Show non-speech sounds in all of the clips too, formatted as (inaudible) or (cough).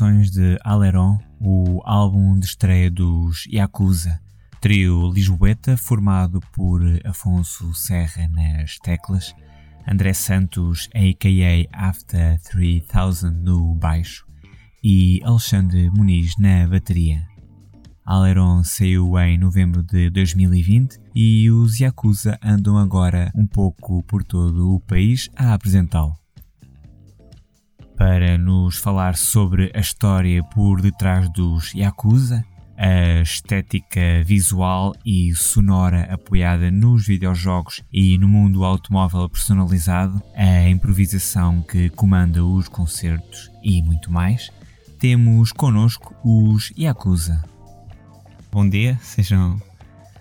de Aleron, o álbum de estreia dos Yakuza, trio lisboeta formado por Afonso Serra nas teclas, André Santos a.k.a. After 3000 no baixo e Alexandre Muniz na bateria. Aleron saiu em novembro de 2020 e os Yakuza andam agora um pouco por todo o país a apresentá-lo. Para nos falar sobre a história por detrás dos Yakuza, a estética visual e sonora apoiada nos videojogos e no mundo automóvel personalizado, a improvisação que comanda os concertos e muito mais, temos connosco os Yakuza. Bom dia, sejam.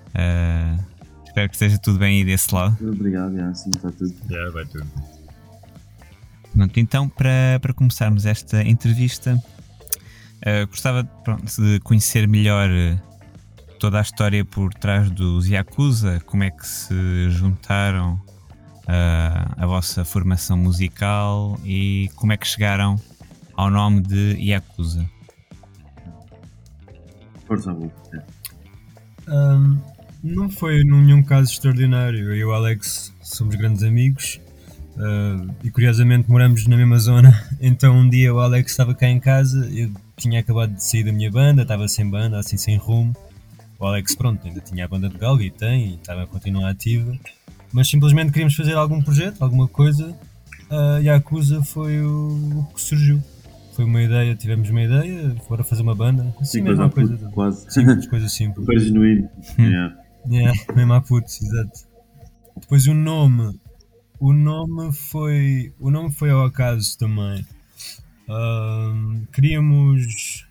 Uh, espero que esteja tudo bem aí desse lado. Obrigado, já, sim, está tudo. Já, vai tudo. Pronto, então, para, para começarmos esta entrevista, Uh, gostava pronto, de conhecer melhor eh, toda a história por trás dos Yakuza, como é que se juntaram uh, a vossa formação musical e como é que chegaram ao nome de Yakuza. Força um, Não foi nenhum caso extraordinário. Eu e o Alex somos grandes amigos uh, e curiosamente moramos na mesma zona. (laughs) Então um dia o Alex estava cá em casa, eu tinha acabado de sair da minha banda, estava sem banda, assim sem rumo. O Alex, pronto, ainda tinha a banda de galga e tem, e estava a continuar ativa. Mas simplesmente queríamos fazer algum projeto, alguma coisa. Uh, e a Acusa foi o, o, que surgiu. Foi uma ideia, tivemos uma ideia, bora fazer uma banda. Assim, Sim, mesma coisa. Puto, quase. Simples, coisa simples. Super genuíno. Yeah. yeah, mesmo puto, exato. Depois o nome. O nome foi. O nome foi ao acaso também. Uh, queríamos.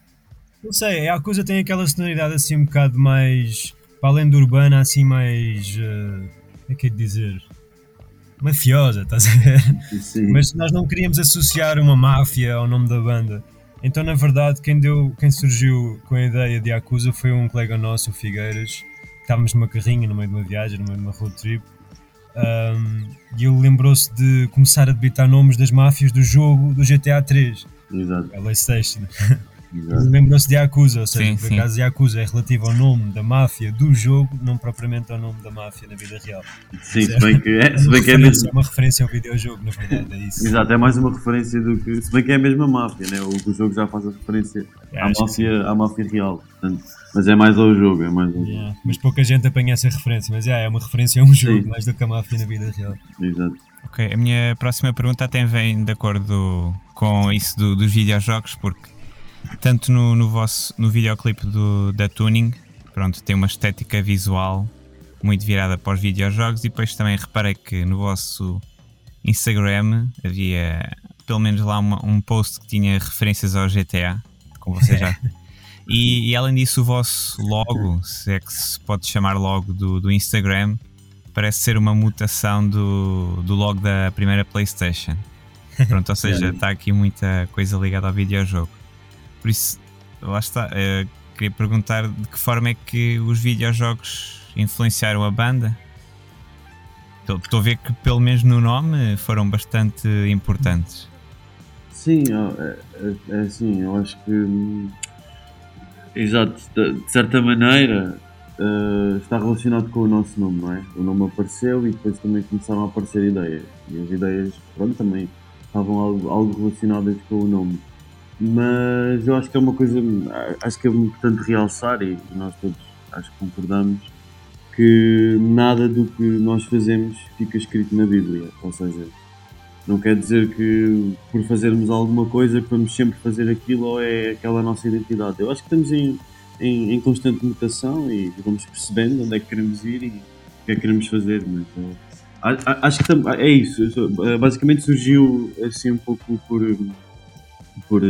Não sei, a coisa tem aquela sonoridade assim um bocado mais. Para além do urbana, assim mais. Uh, como é que é de dizer? Mafiosa, estás a ver? Sim. Mas nós não queríamos associar uma máfia ao nome da banda. Então, na verdade, quem, deu, quem surgiu com a ideia de Acusa foi um colega nosso, o Figueiras. Estávamos numa carrinha, no meio de uma viagem, no meio de uma road trip um, e ele lembrou-se de começar a debitar nomes das máfias do jogo do GTA 3. Exato. A PlayStation. (laughs) Lembrou-se de Yakuza, ou seja, sim, por sim. acaso Yakuza é relativo ao nome da máfia do jogo, não propriamente ao nome da máfia na vida real. Sim, se bem que é, se bem que é mesmo. É uma referência ao videojogo, na verdade, é isso. Exato, é mais uma referência do que. Se bem que é a mesma máfia, né? o, o jogo já faz a referência é, à, máfia, à máfia real. Portanto, mas é mais ao jogo, é mais ao yeah. jogo. Mas pouca gente apanha essa referência, mas yeah, é uma referência a um jogo, sim. mais do que a máfia na vida real. Exato. Ok, a minha próxima pergunta até vem de acordo com isso do, dos videojogos, porque tanto no, no vosso no videoclipe do, da Tuning, pronto, tem uma estética visual muito virada para os videojogos e depois também reparei que no vosso Instagram havia pelo menos lá uma, um post que tinha referências ao GTA, como você já. (laughs) e, e, além disso, o vosso logo, se é que se pode chamar logo do, do Instagram, parece ser uma mutação do, do logo da primeira PlayStation. (laughs) Pronto, ou seja, está aqui muita coisa ligada ao videojogo. Por isso, lá está. Uh, queria perguntar de que forma é que os videojogos influenciaram a banda? Estou a ver que, pelo menos no nome, foram bastante importantes. Sim, é, é, é assim, eu acho que. Exato, de, certa maneira uh, está relacionado com o nosso nome, não é? O nome apareceu e depois também começaram a aparecer ideias. E as ideias, pronto, também estavam algo, algo relacionadas com o nome mas eu acho que é uma coisa, acho que é importante realçar e nós todos acho que concordamos que nada do que nós fazemos fica escrito na Bíblia, ou seja, não quer dizer que por fazermos alguma coisa que vamos sempre fazer aquilo ou é aquela nossa identidade. Eu acho que estamos em, em, em constante mutação e vamos percebendo onde é que queremos ir e o que é que queremos fazer. Mas, acho que é isso. Basicamente surgiu assim um pouco por por.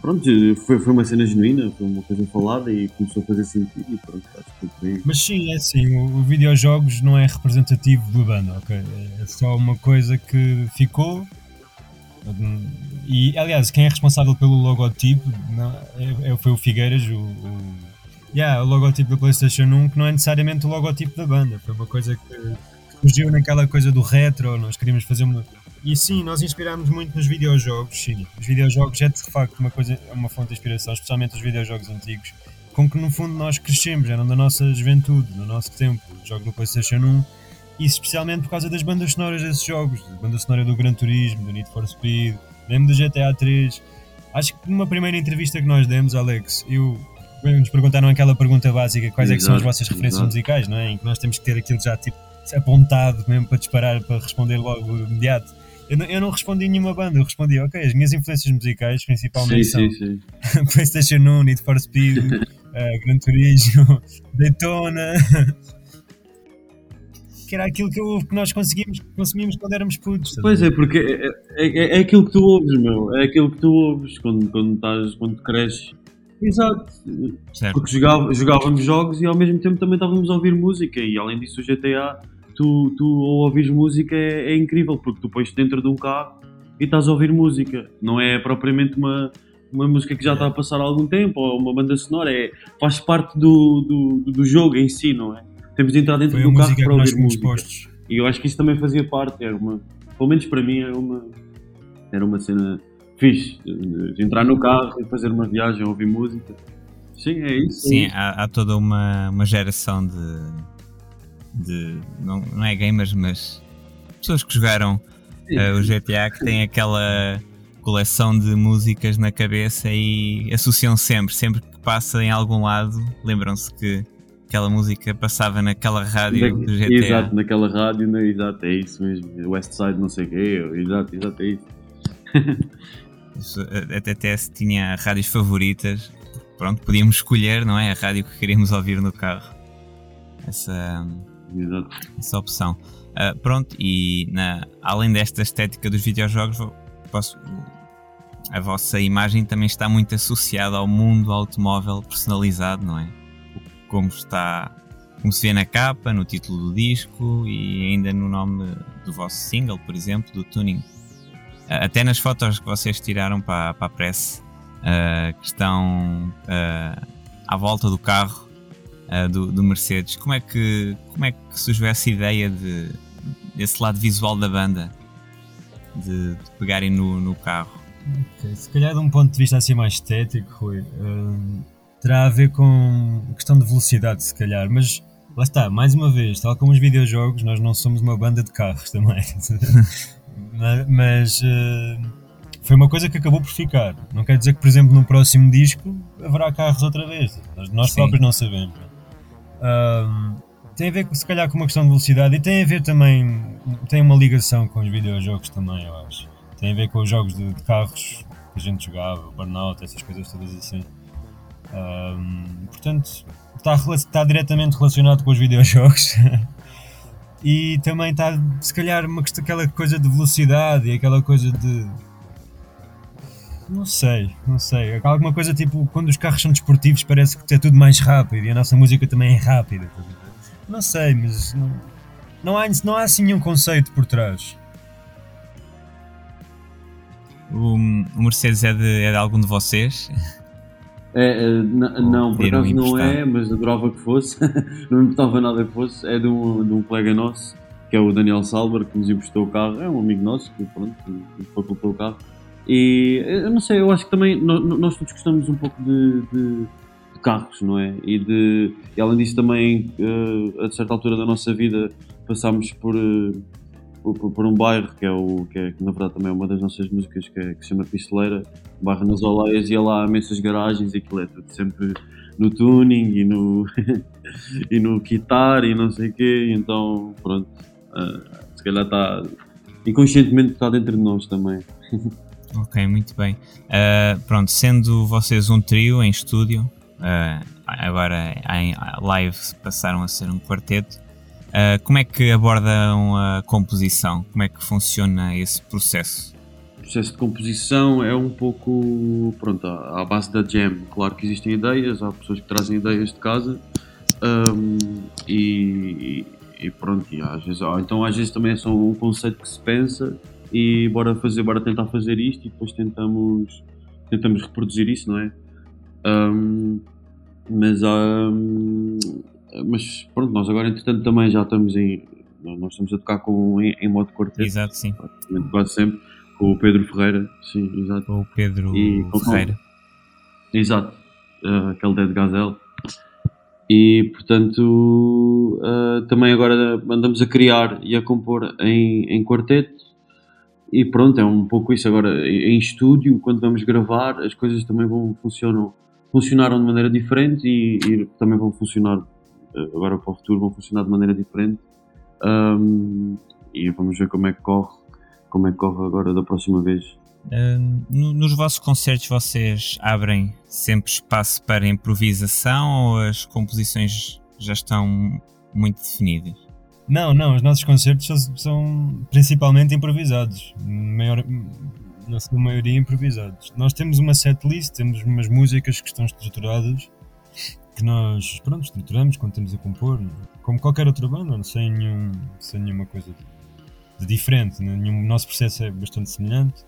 Pronto, foi, foi uma cena genuína, foi uma coisa falada e começou a fazer sentido e pronto, acho que foi Mas sim, é assim, o, o videojogos não é representativo da banda, ok? É só uma coisa que ficou. E aliás, quem é responsável pelo logotipo não, é, é foi o Figueiras, o, o, yeah, o logotipo da PlayStation 1, que não é necessariamente o logotipo da banda, foi uma coisa que surgiu naquela coisa do retro, nós queríamos fazer uma E sim, nós inspirámos muito nos videojogos, sim. Os videojogos é de facto uma coisa, é uma fonte de inspiração, especialmente os videojogos antigos, com que no fundo nós crescemos, eram da nossa juventude, no nosso tempo. Jogo no PlayStation 1, e especialmente por causa das bandas sonoras desses jogos, a banda sonora do Gran Turismo, do Need for Speed, mesmo do GTA 3. Acho que numa primeira entrevista que nós demos, Alex, eu nos perguntaram aquela pergunta básica: quais é que são as vossas referências musicais, não é? Em que nós temos que ter aquilo já tipo apontado mesmo para disparar, para responder logo imediato. Eu não, eu não respondi nenhuma banda, eu respondi, ok, as minhas influências musicais principalmente sim, são sim, sim. (laughs) PlayStation 1, Need for Speed, uh, (laughs) Gran Turismo, (laughs) Daytona. que era aquilo que, eu, que nós conseguimos, consumimos quando éramos putos. Pois é, porque é, é, é, é, aquilo que tu ouves, meu. É aquilo que tu ouves quando, quando, estás, quando cresces. Exato. Certo. Porque jogava, jogávamos jogos e ao mesmo tempo também estávamos a ouvir música. E além disso, o GTA tu, tu ao ouvires música é, é incrível, porque tu pões dentro de um carro e estás a ouvir música. Não é propriamente uma, uma música que já está a passar há algum tempo ou uma banda sonora, é, faz parte do, do, do jogo em si, não é? Temos de entrar dentro Foi do carro para ouvir música. Postos. E eu acho que isso também fazia parte, era uma, pelo menos para mim era uma, era uma cena fixe, de entrar no carro e fazer uma viagem, ouvir música. Sim, é isso. Sim, é há, há, toda uma, uma geração de, de não, não é gamers, mas pessoas que jogaram uh, o GTA que têm aquela coleção de músicas na cabeça e associam sempre, sempre que passa em algum lado, lembram-se que aquela música passava naquela rádio do GTA. Exato, naquela rádio, não, exato, é isso mesmo. West Side não sei o quê, exato, exato, é isso. (laughs) isso até, até se tinha rádios favoritas, pronto, podíamos escolher, não é? A rádio que queríamos ouvir no carro. Essa, Essa opção. Uh, pronto, e na, além desta estética dos videojogos, posso, a vossa imagem também está muito associada ao mundo automóvel personalizado, não é? Como está, como se vê na capa, no título do disco e ainda no nome do vosso single, por exemplo, do Tuning. Uh, até nas fotos que vocês tiraram para, para a press, uh, que estão à volta do carro, uh, do, do, Mercedes. Como é que como é que surgiu essa ideia de desse lado visual da banda de, de pegarem no, no carro? Okay. Se calhar de um ponto de vista assim mais estético, Rui, uh, terá a ver com questão de velocidade, se calhar, mas lá está, mais uma vez, tal como os videojogos, nós não somos uma banda de carros também. (laughs) mas uh, foi uma coisa que acabou por ficar. Não quer dizer que, por exemplo, no próximo disco haverá carros outra vez. Nós próprios não sabemos. Um, tem a ver se calhar com uma questão de velocidade e tem a ver também, tem uma ligação com os videojogos também, eu acho. Tem a ver com os jogos de, de carros que a gente jogava, Burnout, essas coisas todas assim. Um, portanto, está, está diretamente relacionado com os (laughs) videojogos. e também está, se calhar, uma, aquela coisa de velocidade e aquela coisa de não sei, não sei. Alguma coisa tipo, quando os carros são desportivos parece que é tudo mais rápido e a nossa música também é rápida. Não sei, mas não, não, há, não há assim nenhum conceito por trás. O, o Mercedes é de, é de algum de vocês? É, é não, por acaso não é, mas adorava que fosse. (laughs) não me importava nada que fosse. É de um, de um colega nosso, que é o Daniel Salber, que nos emprestou o carro. É um amigo nosso que, pronto, que facultou o carro. E eu não sei, eu acho que também nós todos gostamos um pouco de, de, de carros, não é? E, de, e além disso, também uh, a certa altura da nossa vida passámos por, uh, por, por, um bairro que é o que, é, que na verdade também é uma das nossas músicas que, é, que se chama Pisteleira, um bairro nas Oleias, e lá há imensas garagens e aquilo é tudo sempre no tuning e no, (laughs) e no guitar e não sei o quê, então pronto, uh, se calhar está inconscientemente está dentro de nós também. (laughs) Ok, muito bem. Uh, pronto, sendo vocês um trio em estúdio, uh, agora em live passaram a ser um quarteto, uh, como é que abordam a composição? Como é que funciona esse processo? O processo de composição é um pouco pronto, à base da jam. Claro que existem ideias, há pessoas que trazem ideias de casa um, e, e, pronto, e às vezes, então às vezes também é só um conceito que se pensa e bora fazer, bora tentar fazer isto e depois tentamos, tentamos reproduzir isso, não é? Um, mas, um, mas pronto, nós agora entretanto também já estamos em, Nós estamos a tocar com, em, em modo quarteto. Exato, sim. Quase sempre. Com o Pedro Ferreira, sim, exato. Com o Pedro e, Ferreira. Exato. Uh, aquele Dead Gazelle. E portanto, uh, também agora andamos a criar e a compor em, em quarteto. E pronto, é um pouco isso. Agora, em estúdio, quando vamos gravar, as coisas também vão funcionam, funcionaram de maneira diferente e, e também vão funcionar agora para o futuro, vão funcionar de maneira diferente. Um, e vamos ver como é que corre, como é que corre agora da próxima vez. Nos vossos concertos vocês abrem sempre espaço para improvisação ou as composições já estão muito definidas? Não, não, os nossos concertos são, são principalmente improvisados, maior, na sua maioria improvisados. Nós temos uma setlist, temos umas músicas que estão estruturadas que nós, pronto, estruturamos quando estamos a compor, como qualquer outra banda, sem, nenhum, sem nenhuma coisa de diferente. Né? Nenhum, o nosso processo é bastante semelhante,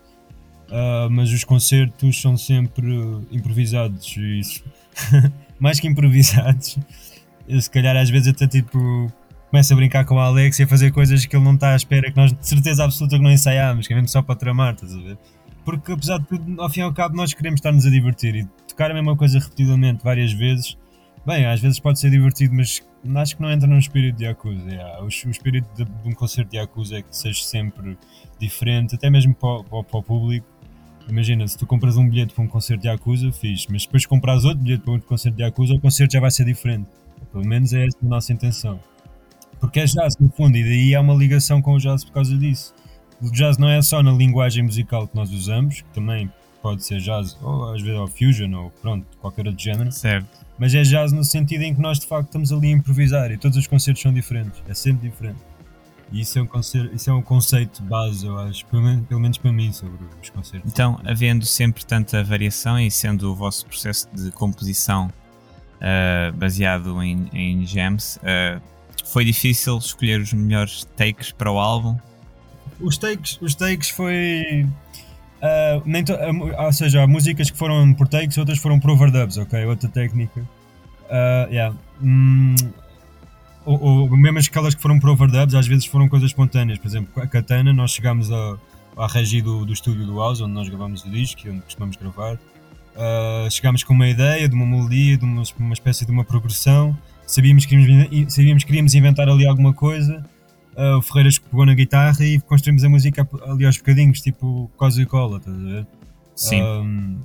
uh, mas os concertos são sempre improvisados. E isso, (laughs) mais que improvisados, eu se calhar às vezes até tipo começo a brincar com o Alex e a fazer coisas que ele não está à espera, que nós de certeza absoluta que não ensaiámos, que é mesmo só para tramar, estás a ver? Porque apesar de tudo, ao fim e ao cabo, nós queremos estar-nos a divertir e tocar a mesma coisa repetidamente várias vezes Bem, às vezes pode ser divertido, mas acho que não entra no espírito de Yakuza. Yeah. O, o, espírito de, de, um concerto de Yakuza é que seja sempre diferente, até mesmo para, para, para, o público. Imagina, se tu compras um bilhete para um concerto de Yakuza, fiz, mas depois compras outro bilhete para outro concerto de Yakuza, o concerto já vai ser diferente. Pelo menos é essa a nossa intenção. Porque é jazz, no fundo, e daí há uma ligação com o jazz por causa disso. O jazz não é só na linguagem musical que nós usamos, que também pode ser jazz, ou às vezes ou fusion, ou pronto, qualquer outro género. Certo mas é jazz no sentido em que nós de facto estamos ali a improvisar e todos os concertos são diferentes, é sempre diferente. E isso é um conceito, isso é um conceito base, eu acho, pelo menos, pelo menos para mim, sobre os concertos. Então, havendo sempre tanta variação e sendo o vosso processo de composição uh, baseado em, em jams, uh, foi difícil escolher os melhores takes para o álbum? Os takes, os takes foi Uh, nem to, uh, ou seja, há músicas que foram por takes, outras foram por overdubs, ok? Outra técnica. Uh, yeah. Mm, ou, ou, mesmo aquelas que foram por overdubs, às vezes foram coisas espontâneas. Por exemplo, a Katana, nós chegámos a, à regi do, do estúdio do House, onde nós gravamos o disco, onde costumamos gravar. Uh, chegámos com uma ideia de uma melodia, de uma, uma espécie de uma progressão. Sabíamos que, queríamos, sabíamos que queríamos inventar ali alguma coisa uh, o Ferreiras pegou na guitarra e construímos a música ali aos bocadinhos, tipo Cosa e Cola, estás a ver? Sim. Um,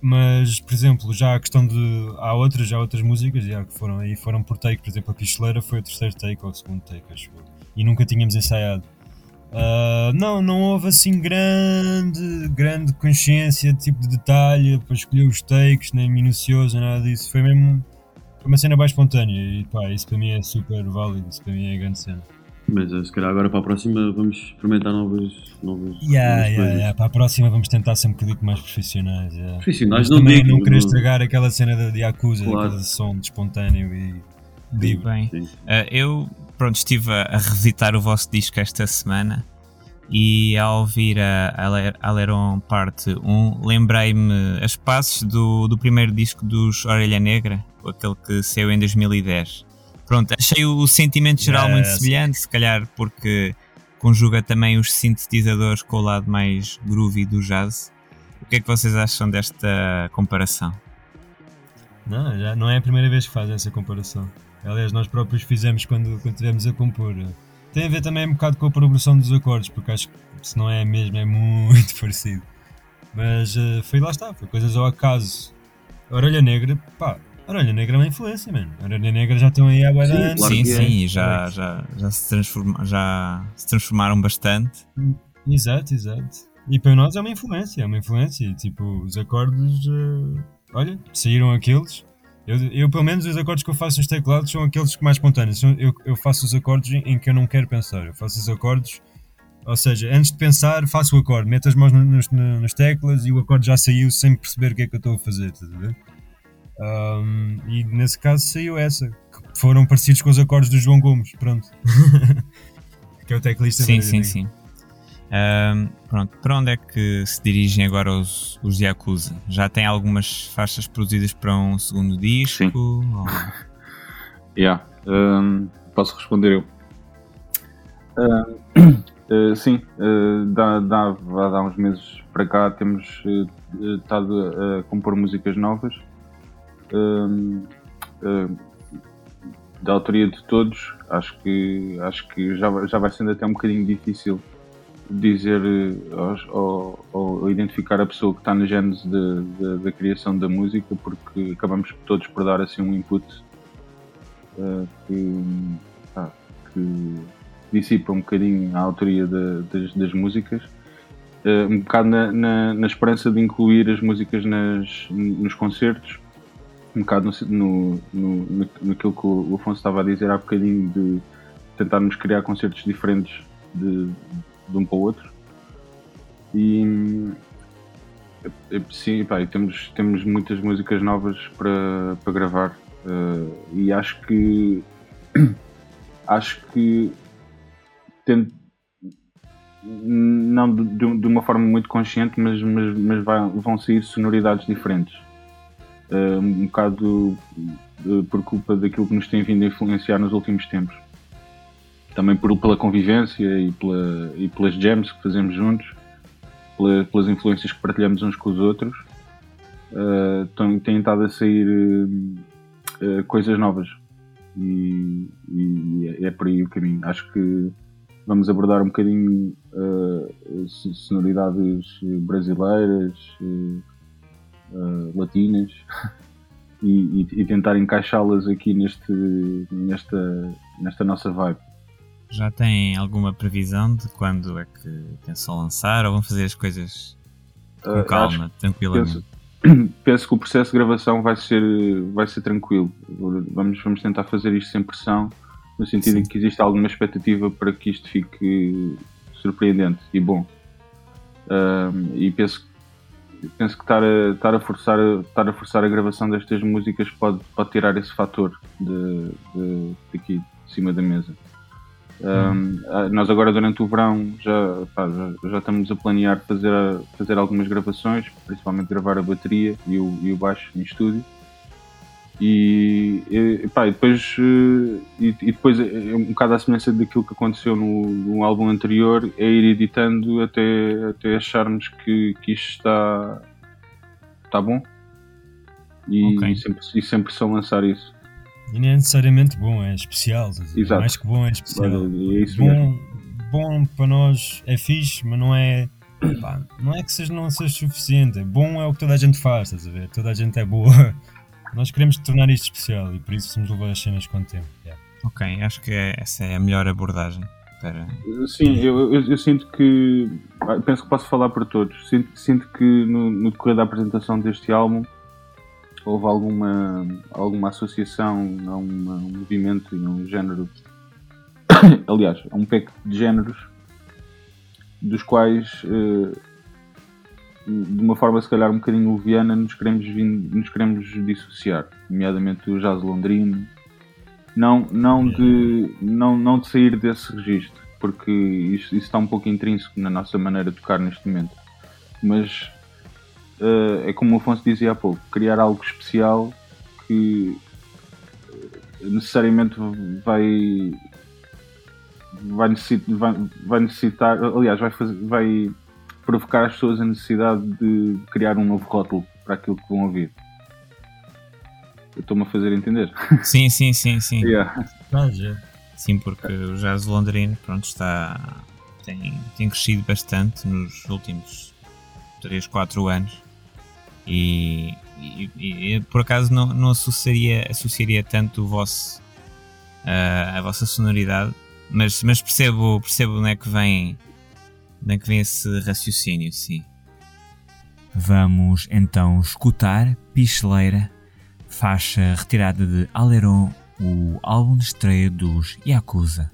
mas, por exemplo, já a questão de. Há outras, já há outras músicas já, que foram aí, foram por take, por exemplo, a Picheleira foi o terceiro take ou o segundo take, acho eu. E nunca tínhamos ensaiado. Uh, não, não houve assim grande, grande consciência de tipo de detalhe para escolher os takes, nem minucioso, nada disso. Foi mesmo foi uma cena bem espontânea e pá, isso para mim é super válido, isso para mim é grande cena. Mas eh, se calhar agora para a próxima vamos experimentar novas, novas, yeah, novas yeah, yeah. Para a próxima vamos tentar ser um bocadinho mais profissionais. Yeah. Profissionais, Mas não também digo, não querer estragar aquela cena de Yakuza, claro. aquele som de espontâneo e livre. Bem, uh, eu pronto, estive a, a revisitar o vosso disco esta semana e ao ouvir a Aleron Parte 1 lembrei-me as passos do, do primeiro disco dos Orelha Negra, aquele que saiu em 2010 Pronto, achei o sentimento geral muito semelhante, se calhar porque conjuga também os sintetizadores com o lado mais groovy do jazz. O que é que vocês acham desta comparação? Não, já não é a primeira vez que fazem essa comparação. Aliás, nós próprios fizemos quando, quando tivemos a compor. Tem a ver também um bocado com a progressão dos acordes, porque acho que se não é mesmo, é muito (laughs) parecido. Mas uh, foi lá está, foi coisas ao acaso. A Orelha Negra, pá, Orelha Negra é uma influência, mano. Orelha Negra já estão aí há boa anos. Sim, sim, é. sim já, já, já, se transforma, já se transformaram bastante. Exato, exato. E para nós é uma influência, é uma influência. Tipo, os acordes, uh, olha, saíram aqueles. Eu, eu, pelo menos, os acordes que eu faço nos teclados são aqueles que mais espontâneos. Eu, eu faço os acordes em que eu não quero pensar. Eu faço os acordes, ou seja, antes de pensar, faço o acorde, meto as mãos nos, nos, nas teclas e o acorde já saiu sem perceber o que é que eu estou a fazer, estás a ver? Um, e nesse caso saiu essa, que foram parecidos com os acordes do João Gomes, pronto. (laughs) que é o teclista Sim, sim, sim. Um, pronto, para onde é que se dirigem agora os, os Yakuza? Já tem algumas faixas produzidas para um segundo disco? Sim. Ou... (laughs) yeah. Um, posso responder eu. Uh, (coughs) uh, sim, uh, dá, dá, dá uns meses para cá temos estado a, a compor músicas novas da autoria de todos. Acho que, acho que já, já vai sendo até um bocadinho difícil dizer ou, ou, identificar a pessoa que está na gênese da criação da música, porque acabamos todos por dar assim um input uh, que, ah, que, dissipa um bocadinho a autoria de, das, das, músicas. Uh, um bocado na, na, na, esperança de incluir as músicas nas, nos concertos, um bocado no, no, no, naquilo que o Afonso estava a dizer há bocadinho de tentarmos criar concertos diferentes de, de um para o outro. E sim, pá, temos, temos muitas músicas novas para, para gravar uh, e acho que (clears throat) acho que tento, não de, de, uma forma muito consciente, mas, mas, mas vai, vão sair sonoridades diferentes. Uh, um bocado uh, por culpa daquilo que nos tem vindo a influenciar nos últimos tempos também por, pela convivência e, pela, e pelas jams que fazemos juntos, pela, pelas influências que partilhamos uns com os outros, uh, têm estado a sair uh, coisas novas e, e, é por aí o caminho. Acho que vamos abordar um bocadinho uh, sonoridades brasileiras, latinas. (laughs) E, e, tentar encaixá-las aqui neste, nesta, nesta nossa vibe. Já tem alguma previsão de quando é que pensam lançar ou vão fazer as coisas com uh, calma, acho, tranquilamente? Penso, (clears throat) penso, que o processo de gravação vai ser, vai ser tranquilo. Vamos, vamos tentar fazer isto sem pressão, no sentido Sim. em que existe alguma expectativa para que isto fique surpreendente e bom. Uh, e penso, penso que estar a, estar, a forçar, estar a forçar a gravação destas músicas pode, pode tirar esse fator de, de, de aqui de cima da mesa. Um, ah, nós agora durante o verão já, pá, já, já, estamos a planear fazer, fazer algumas gravações, principalmente gravar a bateria e o, e o baixo em estúdio. E, e, pá, e depois, eh, e, e, depois é um bocado à semelhança daquilo que aconteceu no, no álbum anterior, é ir editando até, até acharmos que, que isto está, está bom e, okay. sempre, e sempre só lançar isso. E não é necessariamente bom, é especial. Exato. Mais que bom é especial. É bom, bom para nós é fixe, mas não é. Pá, não é que seja, não seja suficiente. Bom é o que toda a gente faz, estás a ver? Toda a gente é boa. Nós queremos tornar isto especial e por isso somos levar as cenas com o tempo. Yeah. Ok, acho que é, essa é a melhor abordagem. Para... Sim, eu, eu, eu, sinto que. Penso que posso falar para todos. Sinto, sinto que no, no decorrer da apresentação deste álbum houve alguma, alguma associação a, uma, um movimento e a um género, (coughs) aliás, a um pack de géneros dos quais, uh, de uma forma se calhar um bocadinho leviana, nos queremos, nos queremos dissociar, nomeadamente o jazz londrino, não, não, de, não, não de sair desse registro, porque isso, isso está um pouco intrínseco na nossa maneira de tocar neste momento, mas uh, é como o Afonso dizia há pouco, criar algo especial que eh, necessariamente vai vai necessitar, vai, vai necessitar aliás, vai, fazer, vai provocar as pessoas a necessidade de criar um novo rótulo para aquilo que vão ouvir. Eu estou-me a fazer entender. Sim, sim, sim, sim. Yeah. Sim, porque o jazz londrino pronto, está, tem, tem crescido bastante nos últimos 3, 4 anos e, e, e, por acaso não, não associaria, associaria tanto o vosso, uh, a vossa sonoridade, mas, mas percebo, percebo onde é que vem, onde é que vem esse raciocínio, sim. Vamos então escutar Picheleira, faixa retirada de Aleron, o álbum de estreia dos Yakuza.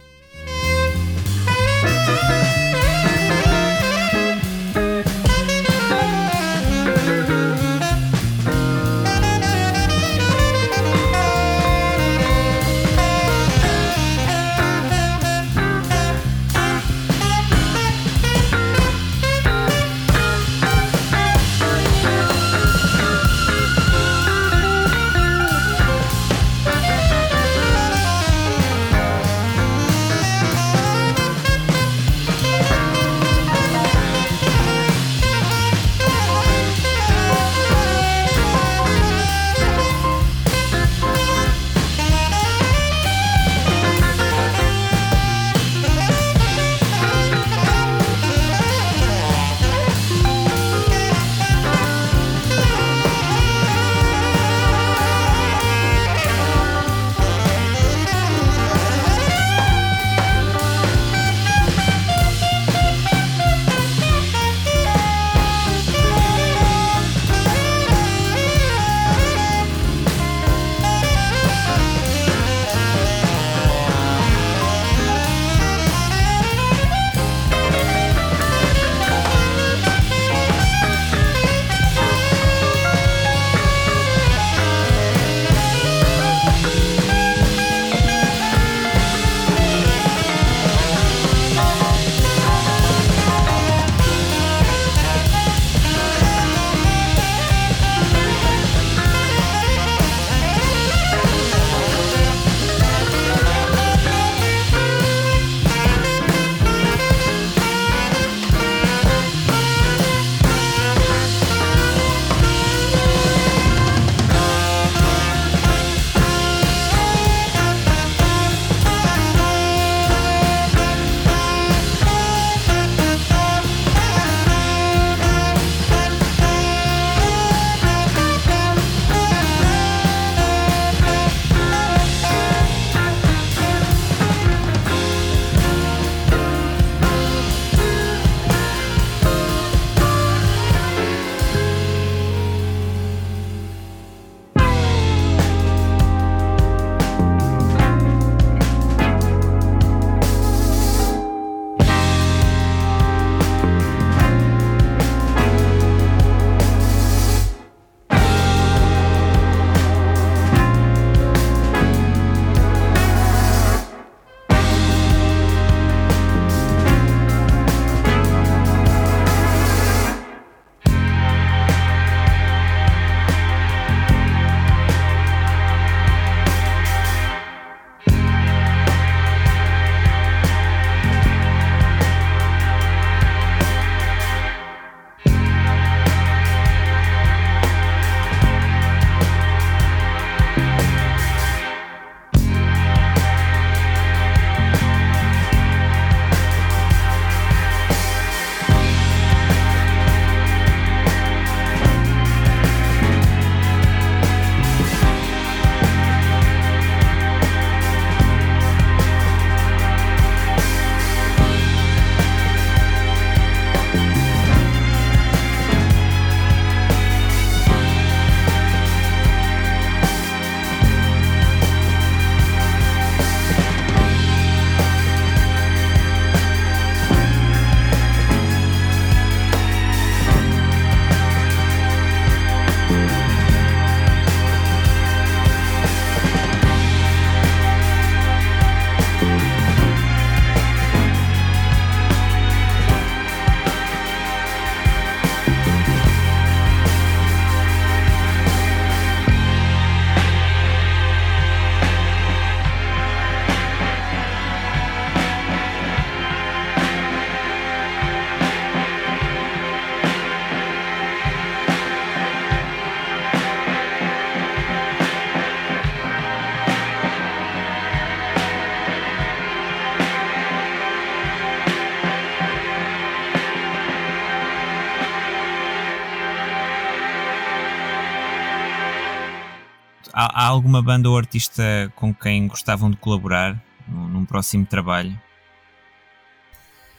Alguma banda ou artista com quem gostavam de colaborar num, num próximo trabalho?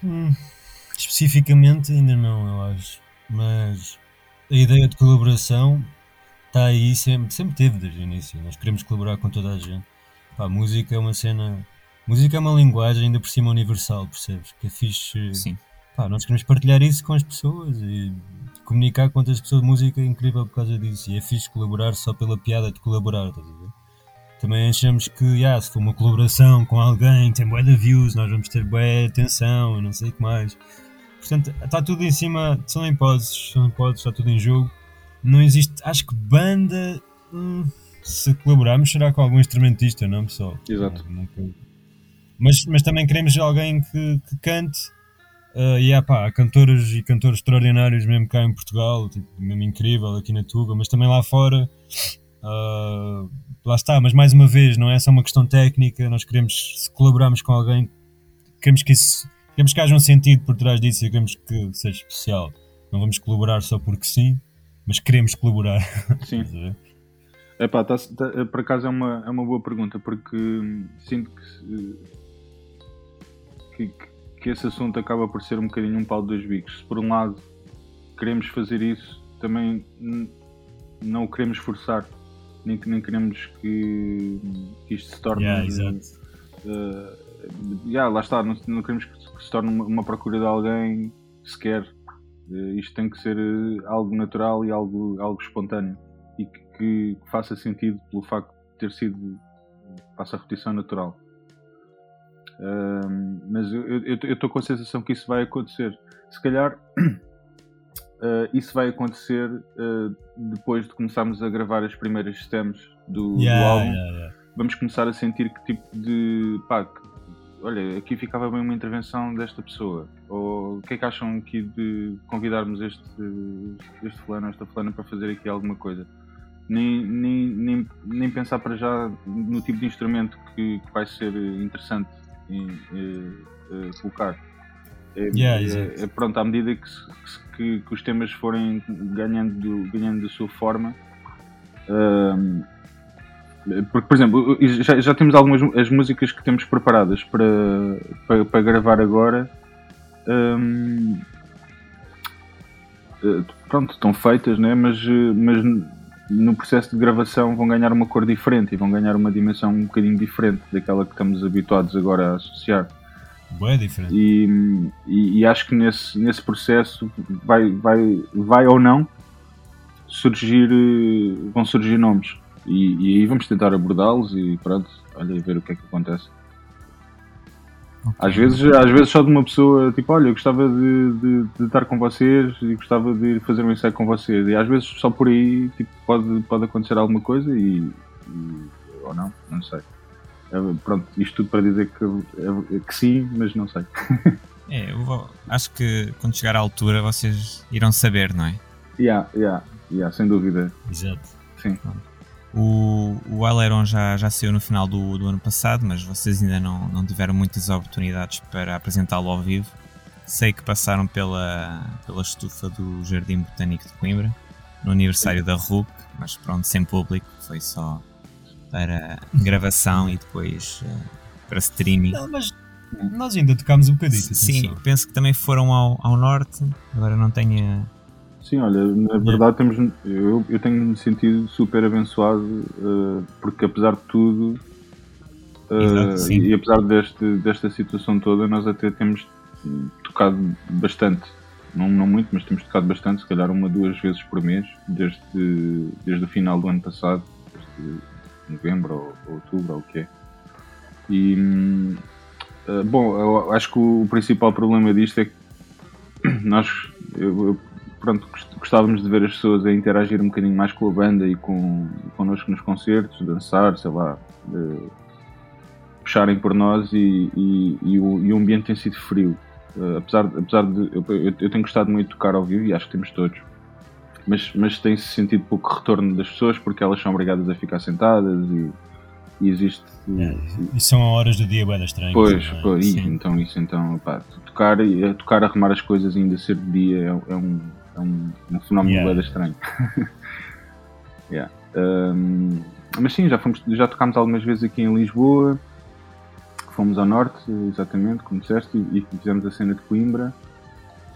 Hum, especificamente ainda não, eu acho. Mas a ideia de colaboração está aí sempre, sempre teve desde o início. Nós queremos colaborar com toda a gente. Pá, a música é uma cena. Música é uma linguagem ainda por cima universal, percebes? Que é fixe. Sim. Pá, nós queremos partilhar isso com as pessoas e comunicar com outras pessoas música é incrível por causa disso. E é fixe colaborar só pela piada de colaborar, estás a ver? Também achamos que, yeah, se for uma colaboração com alguém que tem bué de views, nós vamos ter bué atenção e não sei o que mais. Portanto, está tudo em cima, são hipóteses, são hipóteses, está tudo em jogo. Não existe, acho que banda, hum, se colaborarmos será com algum instrumentista, não pessoal? Exato. Não, nunca- Mas, mas também queremos alguém que, que cante. Uh, e há, pá, há cantores e cantores extraordinários mesmo cá em Portugal, tipo, mesmo incrível aqui na Tuga, mas também lá fora. Uh, lá está, mas mais uma vez, não é só uma questão técnica, nós queremos, se colaborarmos com alguém, queremos que isso, queremos que haja um sentido por trás disso e queremos que seja especial. Não vamos colaborar só porque sim, mas queremos colaborar. Sim. (laughs) Epá, tá, tá- por acaso é uma, é uma boa pergunta, porque hum, sinto que, que- que esse assunto acaba por ser um bocadinho um pau de dois bicos. Se por um lado queremos fazer isso, também não o queremos forçar, nem, nem queremos que, que isto se torne. Yeah, exato. eh, yeah, lá está, não, não queremos que, que se torne uma, uma procura de alguém sequer. Eh, isto tem que ser eh, algo natural e algo, algo espontâneo e que, que faça sentido pelo facto de ter sido, passa a repetição natural. Mas eu estou com a sensação que isso vai acontecer. Se calhar eh, (clears throat) isso vai acontecer eh, depois de começarmos a gravar as primeiras stems do, do Yeah, álbum yeah, yeah. vamos começar a sentir que tipo de pá, que- olha, aqui ficava bem uma intervenção desta pessoa. Ou o que é que acham aqui de convidarmos este, este fulano, esta fulana para fazer aqui alguma coisa? Nem, nem, nem, nem pensar para já no tipo de instrumento que, que vai ser interessante em, colocar. É, Yeah, é- exato. é pronto, à medida que, que, que os temas forem ganhando, ganhando a sua forma, ahm, porque, por exemplo, já, já temos algumas as músicas que temos preparadas para, para, para gravar agora. hum, eh, pronto, estão feitas, né? mas, eh, mas no processo de gravação vão ganhar uma cor diferente e vão ganhar uma dimensão um bocadinho diferente daquela que estamos habituados agora a associar. Bué diferente. E, e, e acho que nesse, nesse processo vai, vai, vai ou não surgir, eh, vão surgir nomes. E, e aí vamos tentar abordá-los e pronto, olha, e ver o que é que acontece. Às vezes, às vezes só de uma pessoa, tipo, olha, eu gostava de, de, de estar com vocês e gostava de ir fazer um ensaio com vocês. E às vezes só por aí tipo, pode, pode acontecer alguma coisa e, e- ou não, não sei. É, pronto, isto tudo para dizer que, é- que sim, mas não sei. (laughs) É, eu vou- acho que quando chegar à altura vocês irão saber, não é? Yeah, yeah, yeah, sem dúvida. Exato. Sim. O, o Aileron já, já saiu no final do, do ano passado, mas vocês ainda não, não tiveram muitas oportunidades para apresentá-lo ao vivo. Sei que passaram pela, pela estufa do Jardim Botânico de Coimbra, no aniversário da RUC, mas pronto, sem público, foi só para gravação e depois eh, para streaming. Não, mas nós ainda tocámos um bocadinho. Sim, atenção. penso que também foram ao, ao norte, agora não tenho. Sim, olha, na verdade temos, eu, eu tenho me sentido super abençoado eh, porque apesar de tudo eh, Exato, e, apesar deste, desta situação toda nós até temos tocado bastante, não, não muito, mas temos tocado bastante, se calhar uma, duas vezes por mês, desde, desde o final do ano passado, desde novembro ou, ou outubro ou o que é. E eh, bom, eu acho que o, o principal problema disto é que nós eu- eu pronto, gost- gostávamos de ver as pessoas a interagir um bocadinho mais com a banda e com connosco nos concertos, dançar, sei lá, eh, puxarem por nós e, e- e o, e o ambiente tem sido frio. Eh, apesar, apesar de. Eu, eu- tenho gostado muito de tocar ao vivo e acho que temos todos. Mas, mas tem-se sentido pouco retorno das pessoas porque elas são obrigadas a ficar sentadas e, e existe. É, e são horas do dia bem estranhas. Pois, é? pois, então isso então, pá, tocar, e- tocar, arrumar as coisas e ainda ser de dia é, é um, é um, um fenómeno Yeah. estranho. (laughs) yeah. Um, mas sim, já, fomos, já tocámos algumas vezes aqui em Lisboa, fomos ao norte, exatamente, como disseste, e, e fizemos a cena de Coimbra.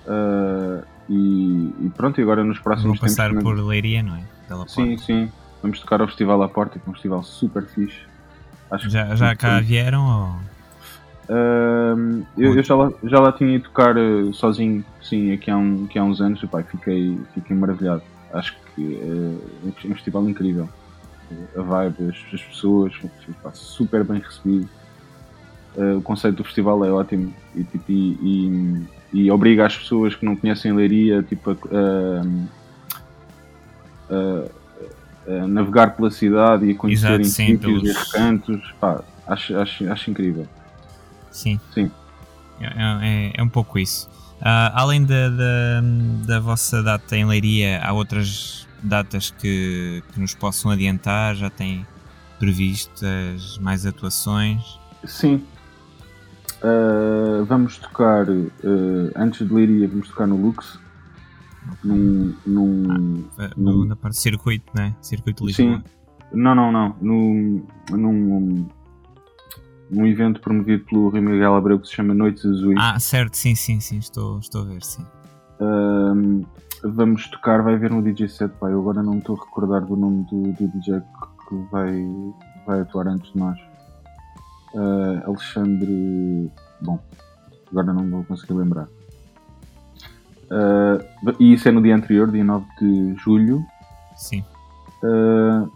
Uh, e, e, pronto, e agora nos próximos Vão passar tempos. por Leiria, não é? Pela sim, porta. sim. Vamos tocar ao Festival à Porta, que é um festival super fixe. Acho já já cá vieram? Ou... Uh, eu, eu já, lá, já lá tinha ido tocar uh, sozinho, sim, aqui há, um, aqui há uns anos, e, pá, fiquei, fiquei maravilhado. Acho que uh, é um festival incrível. A vibe, as, as pessoas, pá, super bem recebido. Uh, o conceito do festival é ótimo e, tipo, e, e, e, obriga as pessoas que não conhecem Leiria tipo, a, navegar pela cidade e a conhecerem sítios e recantos. Pá, acho, acho, acho incrível. Sim. Sim. É, é, é um pouco isso. Uh, além da, da, da, vossa data em Leiria, há outras datas que, que nos possam adiantar? Já tem previstas mais atuações? Sim. Uh, vamos tocar, uh, antes de Leiria, vamos tocar no Lux. Num. num, ah, num... Na parte de circuito, né? Circuito de Lisboa. Sim. Não, não, não. Num, num, num evento promovido pelo Rui Miguel Abreu que se chama Noites Azuis. Ah, certo, sim, sim, sim, estou, estou a ver, sim. Uh, vamos tocar, vai haver um DJ set, pai. Eu agora não estou a recordar do nome do, do DJ que vai, vai atuar antes de nós. Uh, Alexandre. Bom, agora não vou conseguir lembrar. Uh, e isso é no dia anterior, dia 9 de julho. Sim. Uh,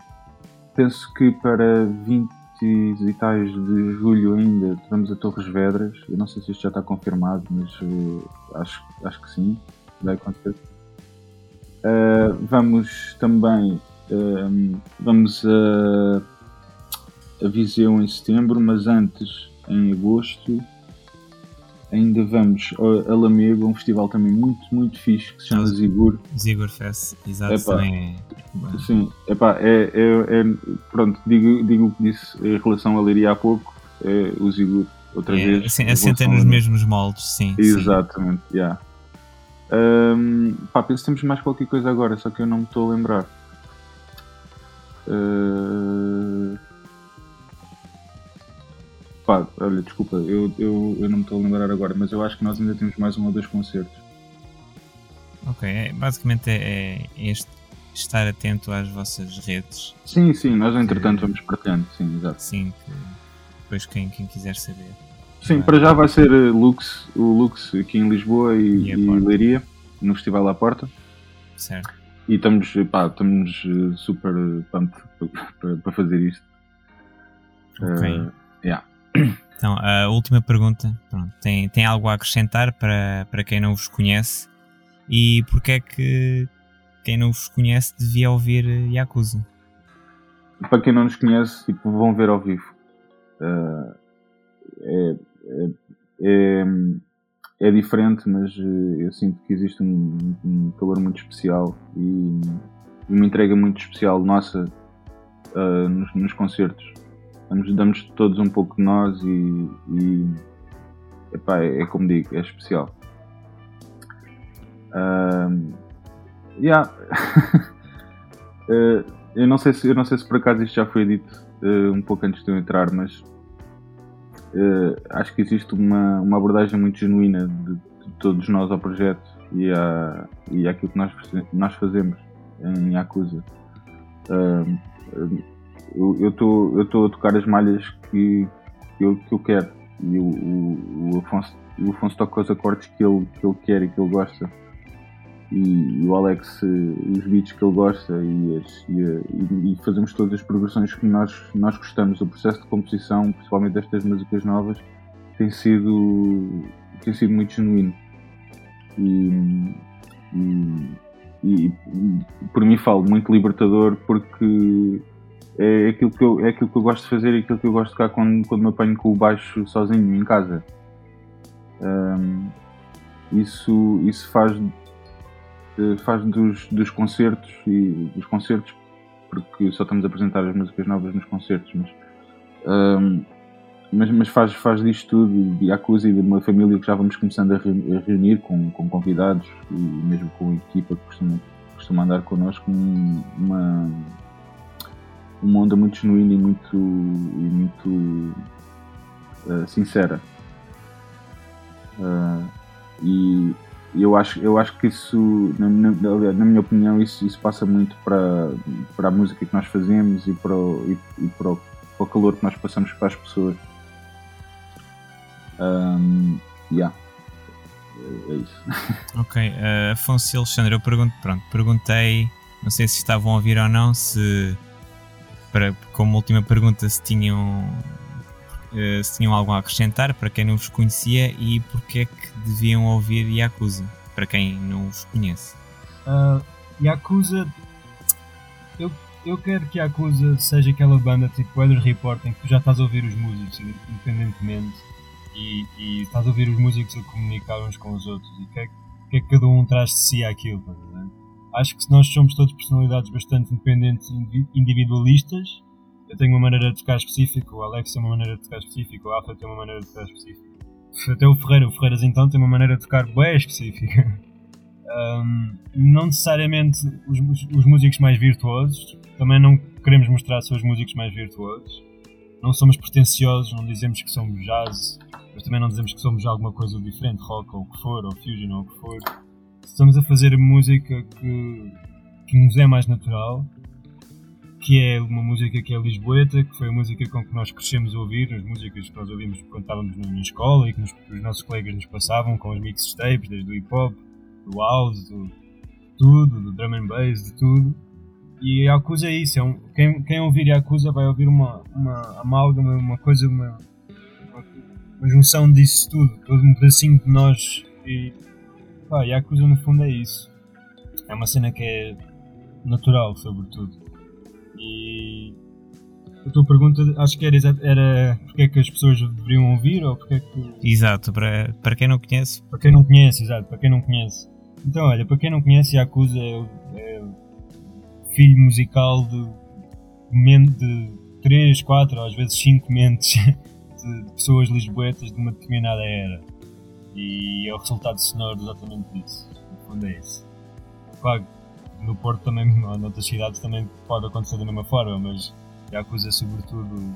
penso que para 20 e tais de julho ainda vamos a Torres Vedras. Eu não sei se isto já está confirmado, mas uh, acho, acho que sim, vai acontecer. Uh, vamos também uh, vamos a, a Viseu em setembro, mas antes, em agosto, ainda vamos a Lamego, um festival também muito, muito fixe que se chama Zigur. Zigur Fest, exato, epá, também é. Sim, epá, é, é, é, pronto, digo, digo o que disse em relação a Leiria há pouco, é o Zigur, outra é, vez. Assim, assenta nos mesmos moldes, sim. Exatamente, já. Yeah. Um, pá, penso que temos mais qualquer coisa agora, só que eu não me estou a lembrar. Uh... Pá, olha, desculpa, eu, eu, eu não me estou a lembrar agora, mas eu acho que nós ainda temos mais um ou dois concertos. Ok, é, basicamente é, é este estar atento às vossas redes. Sim, sim, nós entretanto vamos partilhando, sim, exato. Sim, que depois quem, quem quiser saber. Sim, para já vai ser eh, Lux, o Lux aqui em Lisboa e, e, e Leiria, no Festival à Porta. Certo. E estamos, pá, estamos eh, super pumped (laughs) para, para fazer isto. Ok. Uh, yeah. (clears throat) Então, a última pergunta. Pronto, tem, tem algo a acrescentar para, para quem não vos conhece? E porquê é que quem não vos conhece devia ouvir Yakuza? Para quem não nos conhece, tipo, vão ver ao vivo. Uh, é, é, é, é, diferente, mas eu sinto que existe um, um calor muito especial e uma entrega muito especial nossa uh, nos, nos, concertos. Damos, damos todos um pouco de nós e, e epá, é, é como digo, é especial. Uh, yeah. uh, (laughs) eu, não sei se, eu não sei se por acaso isto já foi dito uh, um pouco antes de eu entrar, mas uh, acho que existe uma, uma abordagem muito genuína de, de todos nós ao projeto e, a, e àquilo que nós, nós fazemos em Yakuza. Uh, eu estou eu a tocar as malhas que, que, eu, que eu quero e o, o, o, Afonso, o Afonso toca os acordes que ele, que ele quer e que ele gosta e, e o Alex os beats que ele gosta e, as, e, e, fazemos todas as progressões que nós, nós gostamos. O processo de composição, principalmente destas músicas novas, tem sido, tem sido muito genuíno. E, e, por mim falo muito libertador porque é aquilo que eu, é aquilo que eu gosto de fazer e aquilo que eu gosto de tocar quando, quando me apanho com o baixo sozinho em casa. Um, isso, isso faz faz dos, dos concertos e dos concertos porque só estamos a apresentar as músicas novas nos concertos mas, um, mas, mas, faz, faz disto tudo de Yakuza e de uma família que já vamos começando a, reunir com, com convidados e mesmo com a equipa que costuma, costuma andar connosco uma, uma onda muito genuína e muito, e muito uh, sincera. Uh, e eu acho, eu acho que isso, na, na, na, minha opinião, isso, isso passa muito para, para a música que nós fazemos e para o, e, e para, o, para o calor que nós passamos para as pessoas. Um, yeah. É, é isso. (laughs) Ok, uh, Afonso e Alexandre, eu pergunto, pronto, perguntei, não sei se estavam a ouvir ou não, se para, como última pergunta se tinham uh, se tinham algo a acrescentar para quem não os conhecia e porque é que deviam ouvir Yakuza, para quem não os conhece. Uh, Yakuza eu, eu quero que Yakuza seja aquela banda tipo Weather Report em que tu já estás a ouvir os músicos independentemente e, e estás a ouvir os músicos a comunicar uns com os outros e o que, é, que é cada um traz de si àquilo. Acho que nós somos todos personalidades bastante independentes e individualistas. Eu tenho uma maneira de tocar específica, o Alex tem uma maneira de tocar específica, o Alfa tem uma maneira de tocar específica. Até o Ferreira, o Ferreiras então tem uma maneira de tocar bem específica. (laughs) Um, não necessariamente os, os, músicos mais virtuosos, também não queremos mostrar só os músicos mais virtuosos. Não somos pretenciosos, não dizemos que somos jazz, mas também não dizemos que somos alguma coisa diferente, rock ou o que for, ou fusion ou o que for. Estamos a fazer música que, que nos é mais natural, que é uma música que é lisboeta, que foi a música com que nós crescemos a ouvir, as músicas que nós ouvimos quando estávamos na escola e que nos, os nossos colegas nos passavam com os mixtapes, desde o hip hop, do house, do tudo, do drum and bass, de tudo. E a Yakuza é isso, é um, quem, quem ouvir Yakuza vai ouvir uma, uma amálgama, uma coisa, uma, uma junção disso tudo, todo um pedacinho de nós. E pá, Yakuza no fundo é isso. É uma cena que é natural, sobretudo. E a tua pergunta acho que era, era porque é que as pessoas deveriam ouvir ou porque é que. Exato, para, para quem não conhece. Para quem não conhece, exato, para quem não conhece. Então, olha, para quem não conhece, Yakuza é, é filho musical de, de 3, 4, às vezes 5 mentes (laughs) de, pessoas lisboetas de uma determinada era. E é o resultado sonoro exatamente disso. No fundo é isso. Claro, no Porto também, (laughs) ou noutras cidades também pode acontecer da mesma forma, mas Yakuza é sobretudo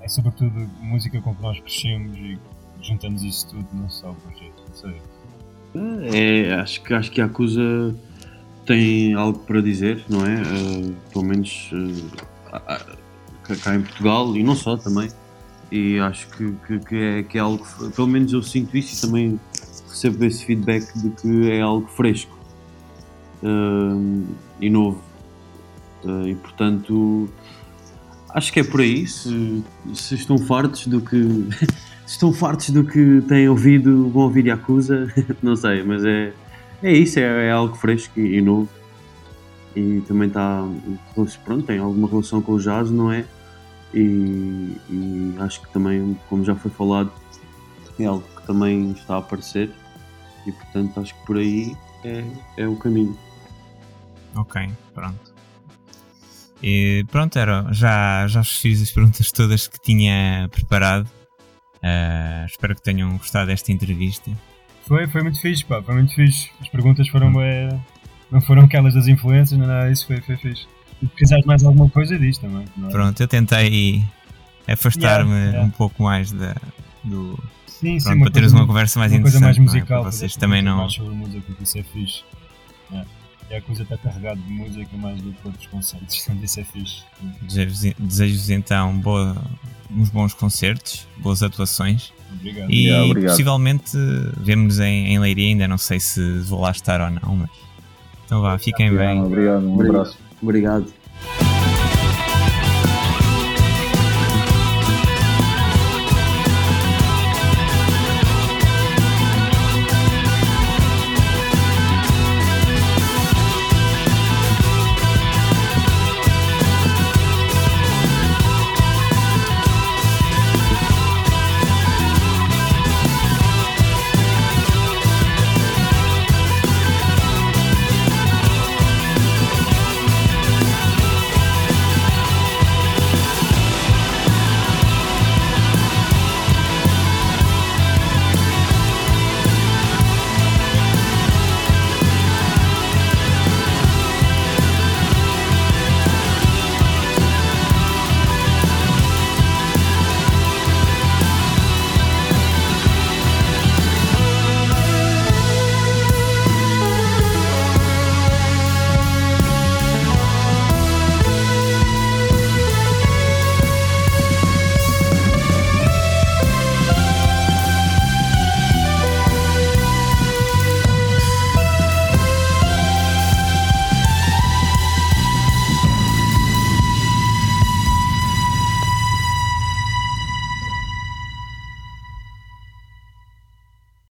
é sobretudo música com que nós crescemos e juntamos isso tudo num só projeto. Não sei. É, acho que acho que Yakuza tem algo para dizer, não é? Uh, pelo menos uh, cá em Portugal e não só também e acho que, que, que, é, que é algo, pelo menos eu sinto isso e também recebo esse feedback de que é algo fresco uh, e novo. Uh, e portanto, acho que é por aí. Se, se estão fartos do que. (laughs) estão fartos do que têm ouvido, vão ouvir Yakuza, (laughs) não sei, mas é, é isso, é, é algo fresco e, e novo. E também está. Pronto, tem alguma relação com o jazz, não é? E, e, acho que também, como já foi falado, é algo que também está a aparecer e portanto acho que por aí é, é o caminho. Ok, pronto. E pronto, era, já, já fiz as perguntas todas que tinha preparado. Uh, espero que tenham gostado desta entrevista. Foi, foi muito fixe, pá, foi muito fixe. As perguntas foram hum. bem, não foram aquelas das influências, não nada disso, foi, foi fixe. Se precisares mais alguma coisa disto também. É? Pronto, eu tentei afastar-me yeah, yeah. um pouco mais da, do. Sim, pronto, sim, para teres uma conversa mais uma interessante. Coisa mais musical, é? para vocês também não. Mais sobre música, que isso é fixe. E a coisa está carregada de música mais do que outros concertos, portanto (laughs) isso é fixe. Desejo-vos então boa, uns bons concertos, boas atuações. Obrigado. E yeah, obrigado. possivelmente vemos em, em Leiria, ainda não sei se vou lá estar ou não, mas. Então vá, fiquem bem. Obrigado, um abraço. Obrigado.